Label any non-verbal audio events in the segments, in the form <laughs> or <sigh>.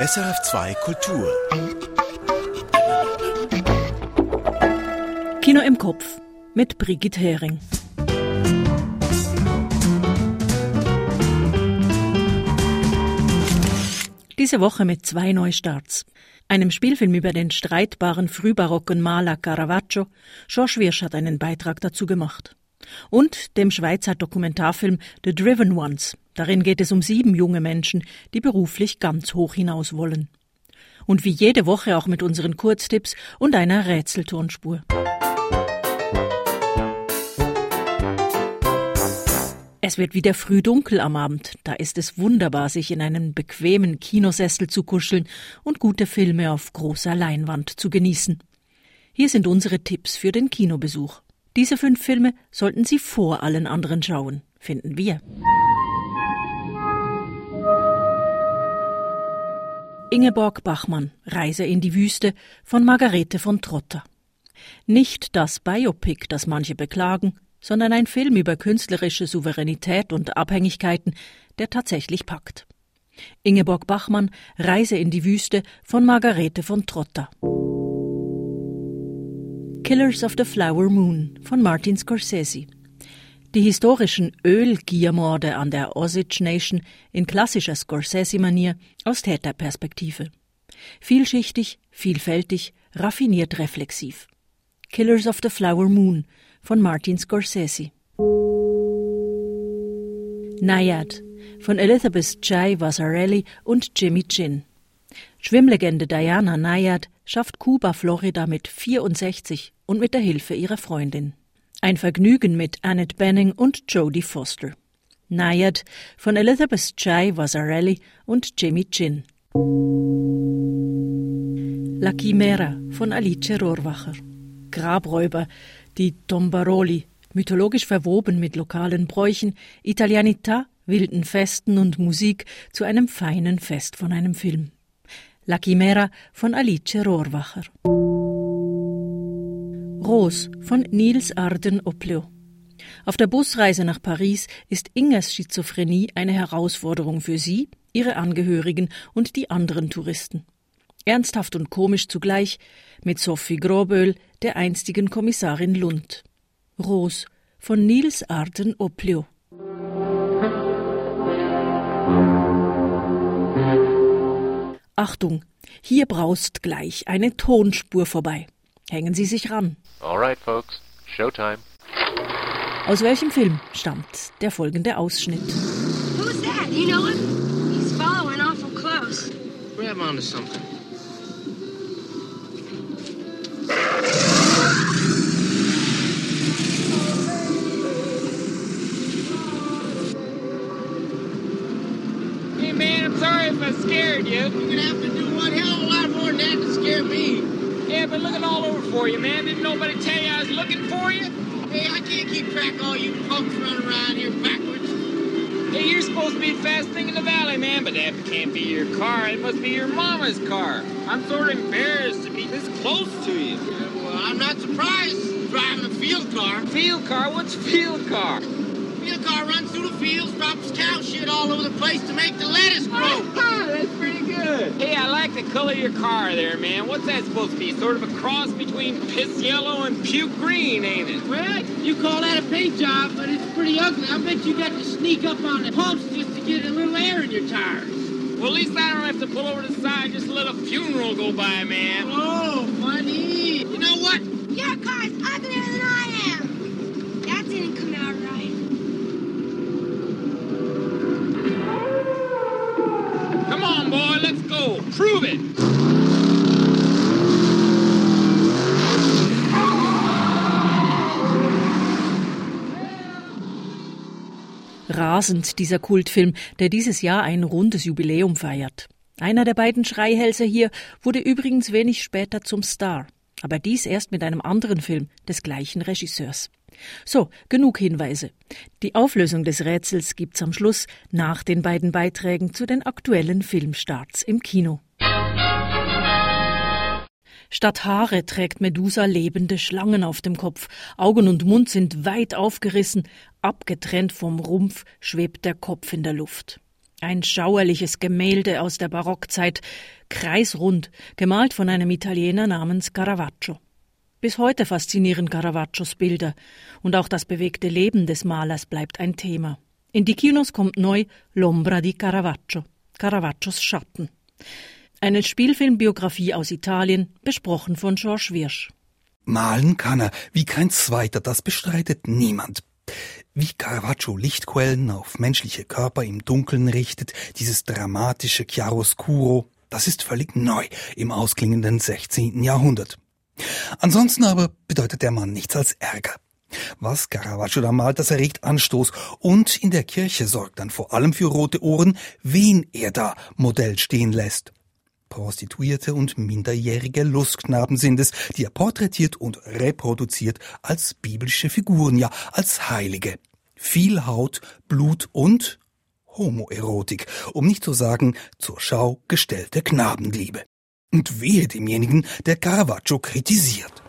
SRF2 Kultur. Kino im Kopf mit Brigitte Hering. Diese Woche mit zwei Neustarts. Einem Spielfilm über den streitbaren frühbarocken Maler Caravaggio. Georges Wirsch hat einen Beitrag dazu gemacht. Und dem Schweizer Dokumentarfilm The Driven Ones. Darin geht es um sieben junge Menschen, die beruflich ganz hoch hinaus wollen. Und wie jede Woche auch mit unseren Kurztipps und einer Rätseltonspur. Es wird wieder früh dunkel am Abend. Da ist es wunderbar, sich in einen bequemen Kinosessel zu kuscheln und gute Filme auf großer Leinwand zu genießen. Hier sind unsere Tipps für den Kinobesuch. Diese fünf Filme sollten Sie vor allen anderen schauen, finden wir. Ingeborg Bachmann, Reise in die Wüste von Margarete von Trotter. Nicht das Biopic, das manche beklagen, sondern ein Film über künstlerische Souveränität und Abhängigkeiten, der tatsächlich packt. Ingeborg Bachmann Reise in die Wüste von Margarete von Trotter. Killers of the Flower Moon von Martin Scorsese. Die historischen Ölgiermorde an der Osage Nation in klassischer Scorsese-Manier aus Täterperspektive. Vielschichtig, vielfältig, raffiniert reflexiv. Killers of the Flower Moon von Martin Scorsese. Naiad von Elizabeth Chai Vasarelli und Jimmy Chin. Schwimmlegende Diana Nayad schafft Kuba Florida mit 64 und mit der Hilfe ihrer Freundin. Ein Vergnügen mit Annette Benning und Jodie Foster. Nayad von Elizabeth Chai Vasarelli und Jimmy Chin. La Chimera von Alice Rohrwacher. Grabräuber die Tombaroli, mythologisch verwoben mit lokalen Bräuchen, Italianità, wilden Festen und Musik zu einem feinen Fest von einem Film. La Chimera von Alice Rohrwacher. Rose von Nils Arden Opleo. Auf der Busreise nach Paris ist Ingers Schizophrenie eine Herausforderung für sie, ihre Angehörigen und die anderen Touristen. Ernsthaft und komisch zugleich, mit Sophie Groböhl, der einstigen Kommissarin Lund. Ros von Nils Arden Oplio. Achtung, hier braust gleich eine Tonspur vorbei. Hängen Sie sich ran. Alright, folks. Showtime. Aus welchem Film stammt der folgende Ausschnitt? Who's that? You know him? He's following awful close. Grab onto something. Hey man, I'm sorry if I scared you. You're gonna have to Yeah, been looking all over for you, man. Didn't nobody tell you I was looking for you? Hey, I can't keep track of all you punks running around here backwards. Hey, you're supposed to be the fast thing in the valley, man, but that can't be your car. It must be your mama's car. I'm sort of embarrassed to be this close to you. Yeah, well, I'm not surprised driving a field car. Field car? What's field car? Field car runs through the fields, drops cow shit all over the place to make the lettuce grow. <laughs> That's pretty good. Hey, I like the color of your car there, man. What's that supposed to be? Sort of a cross between piss yellow and puke green, ain't it? Well, you call that a paint job, but it's pretty ugly. I bet you got to sneak up on the pumps just to get a little air in your tires. Well, at least I don't have to pull over to the side just to let a funeral go by, man. Oh, funny. You know what? Your car's uglier Prove it. Rasend dieser Kultfilm, der dieses Jahr ein rundes Jubiläum feiert. Einer der beiden Schreihälse hier wurde übrigens wenig später zum Star, aber dies erst mit einem anderen Film des gleichen Regisseurs. So, genug Hinweise. Die Auflösung des Rätsels gibt's am Schluss nach den beiden Beiträgen zu den aktuellen Filmstarts im Kino. Statt Haare trägt Medusa lebende Schlangen auf dem Kopf. Augen und Mund sind weit aufgerissen, abgetrennt vom Rumpf schwebt der Kopf in der Luft. Ein schauerliches Gemälde aus der Barockzeit, kreisrund, gemalt von einem Italiener namens Caravaggio. Bis heute faszinieren Caravaggios Bilder und auch das bewegte Leben des Malers bleibt ein Thema. In die Kinos kommt neu L'ombra di Caravaggio, Caravaggios Schatten. Eine Spielfilmbiografie aus Italien, besprochen von George Wirsch. Malen kann er, wie kein zweiter, das bestreitet niemand. Wie Caravaggio Lichtquellen auf menschliche Körper im Dunkeln richtet, dieses dramatische Chiaroscuro, das ist völlig neu im ausklingenden 16. Jahrhundert. Ansonsten aber bedeutet der Mann nichts als Ärger. Was Caravaggio da malt, das erregt Anstoß und in der Kirche sorgt dann vor allem für rote Ohren, wen er da Modell stehen lässt. Prostituierte und minderjährige Lustknaben sind es, die er porträtiert und reproduziert als biblische Figuren, ja als Heilige. Viel Haut, Blut und Homoerotik, um nicht zu sagen zur Schau gestellte Knabenliebe. Und wehe demjenigen, der Caravaggio kritisiert.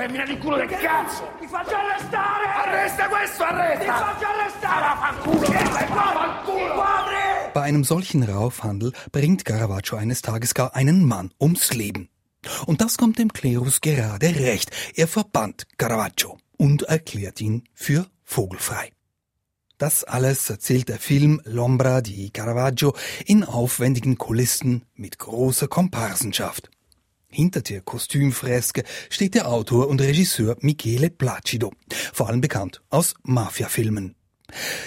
Femmina di culo del cazzo! Ti faccio arrestare! Arresta questo, arresta! Ti faccio arrestare! Vaffanculo! Vaffanculo! Bei einem solchen Raufhandel bringt Caravaggio eines Tages gar einen Mann ums Leben. Und das kommt dem Klerus gerade recht. Er verbannt Caravaggio und erklärt ihn für vogelfrei. Das alles erzählt der Film L'ombra di Caravaggio in aufwendigen Kulissen mit großer Komparsenschaft. Hinter der Kostümfreske steht der Autor und Regisseur Michele Placido, vor allem bekannt aus Mafiafilmen.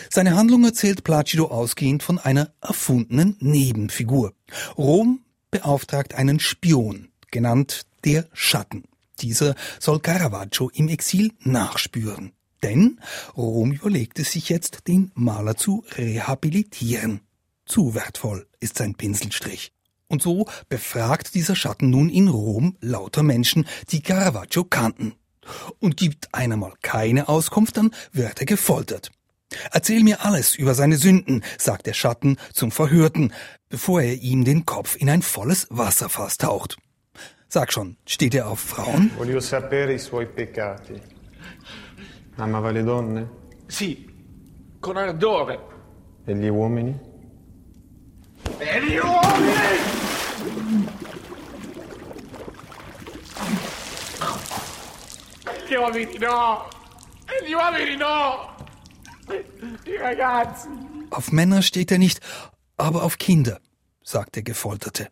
Seine Handlung erzählt Placido ausgehend von einer erfundenen Nebenfigur. Rom beauftragt einen Spion, genannt der Schatten. Dieser soll Caravaggio im Exil nachspüren. Denn Rom überlegte sich jetzt, den Maler zu rehabilitieren. Zu wertvoll ist sein Pinselstrich. Und so befragt dieser Schatten nun in Rom lauter Menschen, die Caravaggio kannten. Und gibt einer mal keine Auskunft, dann wird er gefoltert. Erzähl mir alles über seine Sünden, sagt der Schatten zum Verhörten, bevor er ihm den Kopf in ein volles Wasserfass taucht. Sag schon, steht er auf Frauen? Voglio sapere i suoi peccati. Amava le donne? Sì, con ardore. E gli uomini? E gli uomini! Gli uomini no! E gli uomini no! Die ragazzi! Auf Männer steht er nicht, aber auf Kinder, sagt der Gefolterte.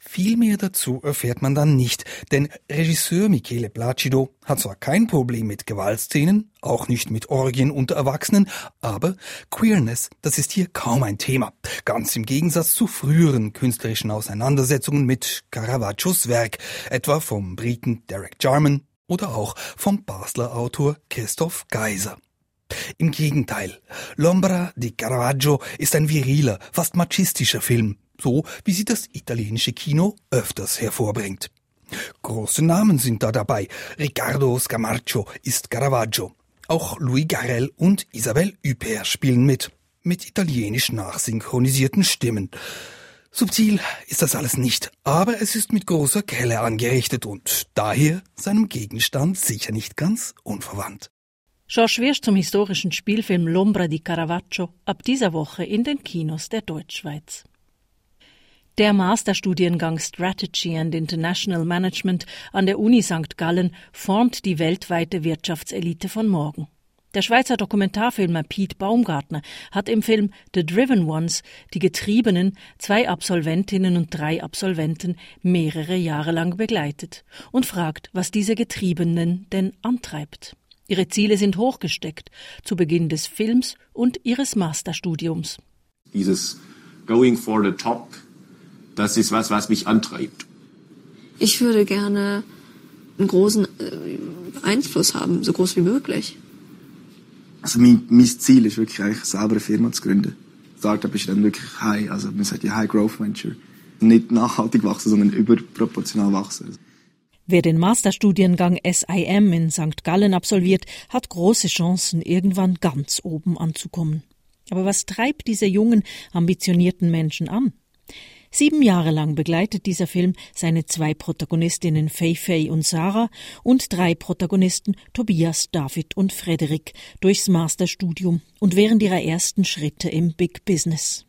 Viel mehr dazu erfährt man dann nicht, denn Regisseur Michele Placido hat zwar kein Problem mit Gewaltszenen, auch nicht mit Orgien unter Erwachsenen, aber Queerness, das ist hier kaum ein Thema. Ganz im Gegensatz zu früheren künstlerischen Auseinandersetzungen mit Caravaggios Werk, etwa vom Briten Derek Jarman oder auch vom Basler Autor Christoph Geiser. Im Gegenteil, L'Ombra di Caravaggio ist ein viriler, fast machistischer Film, so wie sie das italienische Kino öfters hervorbringt. Große Namen sind da dabei. Riccardo Scamarcio ist Caravaggio. Auch Louis Garrel und Isabelle Huppert spielen mit, mit italienisch nachsynchronisierten Stimmen. Subtil ist das alles nicht, aber es ist mit großer Kelle angerichtet und daher seinem Gegenstand sicher nicht ganz unverwandt. George Wirsch zum historischen Spielfilm L'Ombra di Caravaggio ab dieser Woche in den Kinos der Deutschschweiz. Der Masterstudiengang Strategy and International Management an der Uni St. Gallen formt die weltweite Wirtschaftselite von morgen. Der Schweizer Dokumentarfilmer Pete Baumgartner hat im Film The Driven Ones die Getriebenen, zwei Absolventinnen und drei Absolventen, mehrere Jahre lang begleitet und fragt, was diese Getriebenen denn antreibt. Ihre Ziele sind hochgesteckt zu Beginn des Films und ihres Masterstudiums. Dieses Going for the Top, das ist was, was mich antreibt. Ich würde gerne einen großen äh, Einfluss haben, so groß wie möglich. Also mein, mein Ziel ist wirklich eigentlich selber eine Firma zu gründen. Startup ist dann wirklich high, also man sagt ja High Growth Venture. Nicht nachhaltig wachsen, sondern überproportional wachsen. Wer den Masterstudiengang SIM in St. Gallen absolviert, hat große Chancen, irgendwann ganz oben anzukommen. Aber was treibt diese jungen, ambitionierten Menschen an? Sieben Jahre lang begleitet dieser Film seine zwei Protagonistinnen Fei Fei und Sarah und drei Protagonisten Tobias, David und Frederik durchs Masterstudium und während ihrer ersten Schritte im Big Business.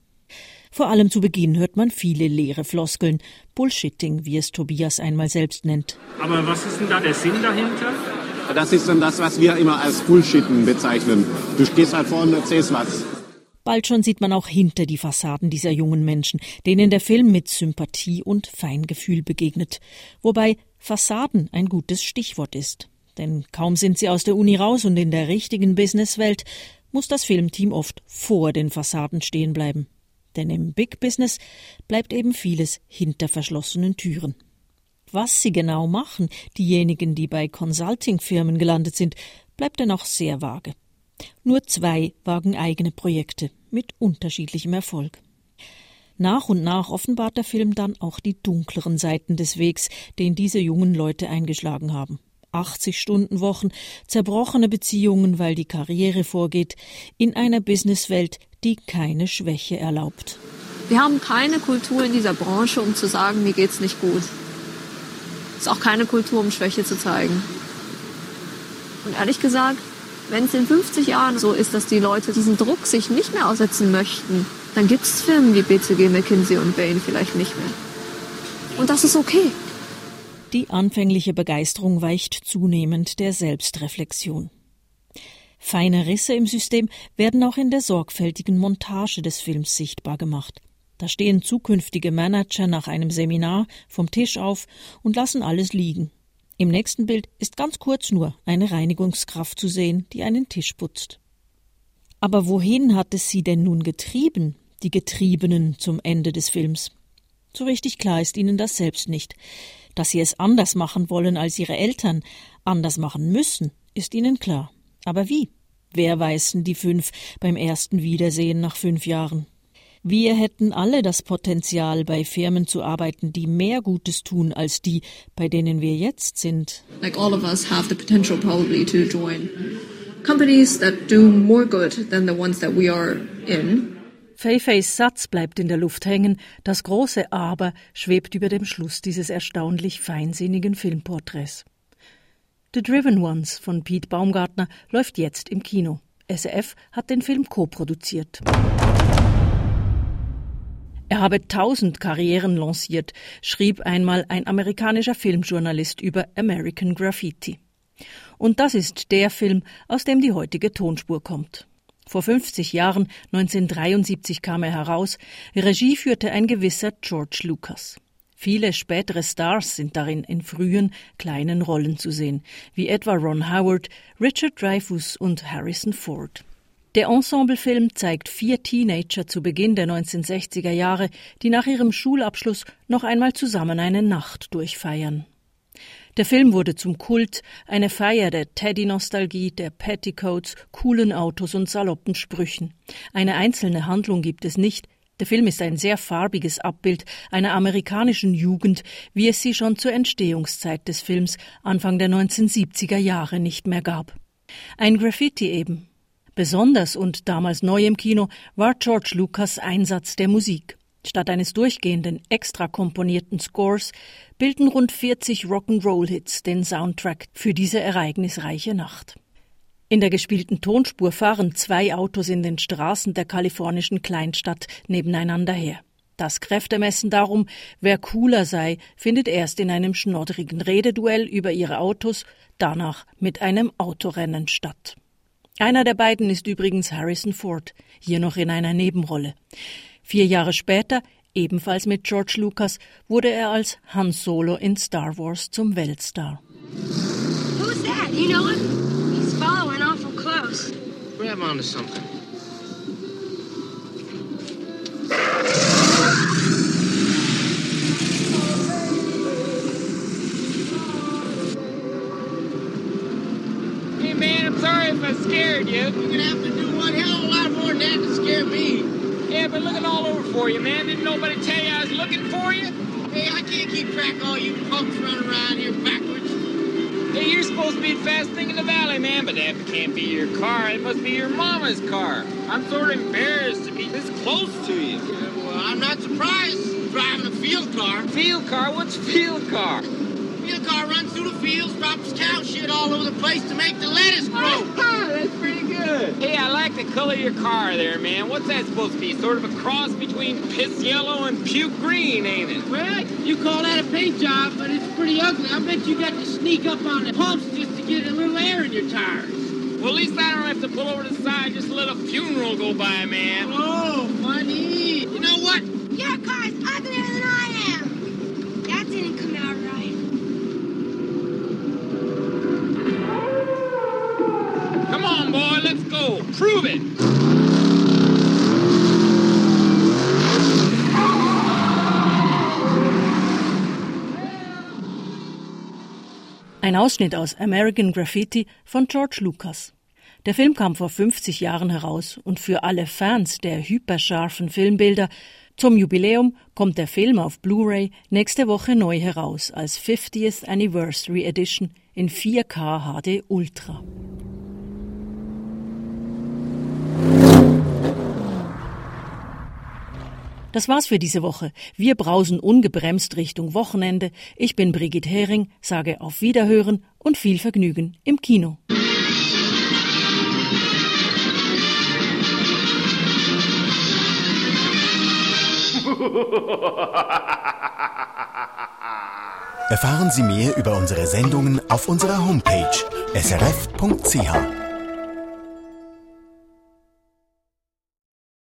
Vor allem zu Beginn hört man viele leere Floskeln, Bullshitting, wie es Tobias einmal selbst nennt. Aber was ist denn da der Sinn dahinter? Das ist dann das, was wir immer als Bullshitten bezeichnen. Du stehst halt vorne und erzählst was. Bald schon sieht man auch hinter die Fassaden dieser jungen Menschen, denen der Film mit Sympathie und Feingefühl begegnet. Wobei Fassaden ein gutes Stichwort ist. Denn kaum sind sie aus der Uni raus und in der richtigen Businesswelt, muss das Filmteam oft vor den Fassaden stehen bleiben. Denn im Big Business bleibt eben vieles hinter verschlossenen Türen. Was sie genau machen, diejenigen, die bei Consulting-Firmen gelandet sind, bleibt dennoch sehr vage. Nur zwei wagen eigene Projekte mit unterschiedlichem Erfolg. Nach und nach offenbart der Film dann auch die dunkleren Seiten des Wegs, den diese jungen Leute eingeschlagen haben. 80 Stunden Wochen, zerbrochene Beziehungen, weil die Karriere vorgeht, in einer Businesswelt, die keine Schwäche erlaubt. Wir haben keine Kultur in dieser Branche, um zu sagen, mir geht's nicht gut. Es ist auch keine Kultur, um Schwäche zu zeigen. Und ehrlich gesagt, wenn es in 50 Jahren so ist, dass die Leute diesen Druck sich nicht mehr aussetzen möchten, dann gibt es Firmen wie BCG, McKinsey und Bain vielleicht nicht mehr. Und das ist okay. Die anfängliche Begeisterung weicht zunehmend der Selbstreflexion. Feine Risse im System werden auch in der sorgfältigen Montage des Films sichtbar gemacht. Da stehen zukünftige Manager nach einem Seminar vom Tisch auf und lassen alles liegen. Im nächsten Bild ist ganz kurz nur eine Reinigungskraft zu sehen, die einen Tisch putzt. Aber wohin hat es sie denn nun getrieben, die Getriebenen zum Ende des Films? So richtig klar ist ihnen das selbst nicht. Dass sie es anders machen wollen als ihre Eltern, anders machen müssen, ist ihnen klar. Aber wie? Wer weißen die fünf beim ersten Wiedersehen nach fünf Jahren? Wir hätten alle das Potenzial, bei Firmen zu arbeiten, die mehr Gutes tun als die, bei denen wir jetzt sind. Like all of us have the potential probably to join companies that do more good than the ones that we are in. Fei-Feis Satz bleibt in der Luft hängen, das große Aber schwebt über dem Schluss dieses erstaunlich feinsinnigen Filmporträts. The Driven Ones von Pete Baumgartner läuft jetzt im Kino. SF hat den Film co-produziert. Er habe tausend Karrieren lanciert, schrieb einmal ein amerikanischer Filmjournalist über American Graffiti. Und das ist der Film, aus dem die heutige Tonspur kommt. Vor 50 Jahren, 1973 kam er heraus, Regie führte ein gewisser George Lucas. Viele spätere Stars sind darin in frühen, kleinen Rollen zu sehen, wie etwa Ron Howard, Richard Dreyfuss und Harrison Ford. Der Ensemblefilm zeigt vier Teenager zu Beginn der 1960er Jahre, die nach ihrem Schulabschluss noch einmal zusammen eine Nacht durchfeiern. Der Film wurde zum Kult, eine Feier der Teddy-Nostalgie, der Petticoats, coolen Autos und saloppen Sprüchen. Eine einzelne Handlung gibt es nicht. Der Film ist ein sehr farbiges Abbild einer amerikanischen Jugend, wie es sie schon zur Entstehungszeit des Films Anfang der 1970er Jahre nicht mehr gab. Ein Graffiti eben, Besonders und damals neu im Kino war George Lucas Einsatz der Musik. Statt eines durchgehenden, extra komponierten Scores bilden rund 40 Rock'n'Roll-Hits den Soundtrack für diese ereignisreiche Nacht. In der gespielten Tonspur fahren zwei Autos in den Straßen der kalifornischen Kleinstadt nebeneinander her. Das Kräftemessen darum, wer cooler sei, findet erst in einem schnoddrigen Rededuell über ihre Autos, danach mit einem Autorennen statt. Einer der beiden ist übrigens Harrison Ford, hier noch in einer Nebenrolle. Vier Jahre später, ebenfalls mit George Lucas, wurde er als Han Solo in Star Wars zum Weltstar. Who's that? You know him? He's following awful close. Grab onto something. Hey man, I'm sorry if I scared you. You're gonna have to do one hell of a lot more than that to scare me. Yeah, but looking all over for you, man. Didn't nobody tell you I was looking for you? Hey, I can't keep track of all you punks running around here backwards. Hey, you're supposed to be the fast thing in the valley, man, but that can't be your car. It must be your mama's car. I'm sort of embarrassed to be this close to you. well, I'm not surprised. driving a field car. Field car? What's field car? Field car runs through the fields, drops cow shit all over the place to make the lettuce grow. <laughs> That's pretty good. Hey, like the color of your car there, man. What's that supposed to be? Sort of a cross between piss yellow and puke green, ain't it? Well, you call that a paint job, but it's pretty ugly. I bet you got to sneak up on the pumps just to get a little air in your tires. Well, at least I don't have to pull over to the side just to let a funeral go by, man. Oh, funny. You know what? Your car's uglier than I am. Come on, boy, let's go. Prove it. Ein Ausschnitt aus American Graffiti von George Lucas. Der Film kam vor 50 Jahren heraus und für alle Fans der hyperscharfen Filmbilder zum Jubiläum kommt der Film auf Blu-ray nächste Woche neu heraus als 50th Anniversary Edition in 4K HD Ultra. Das war's für diese Woche. Wir brausen ungebremst Richtung Wochenende. Ich bin Brigitte Hering, sage auf Wiederhören und viel Vergnügen im Kino. Erfahren Sie mehr über unsere Sendungen auf unserer Homepage srf.ch.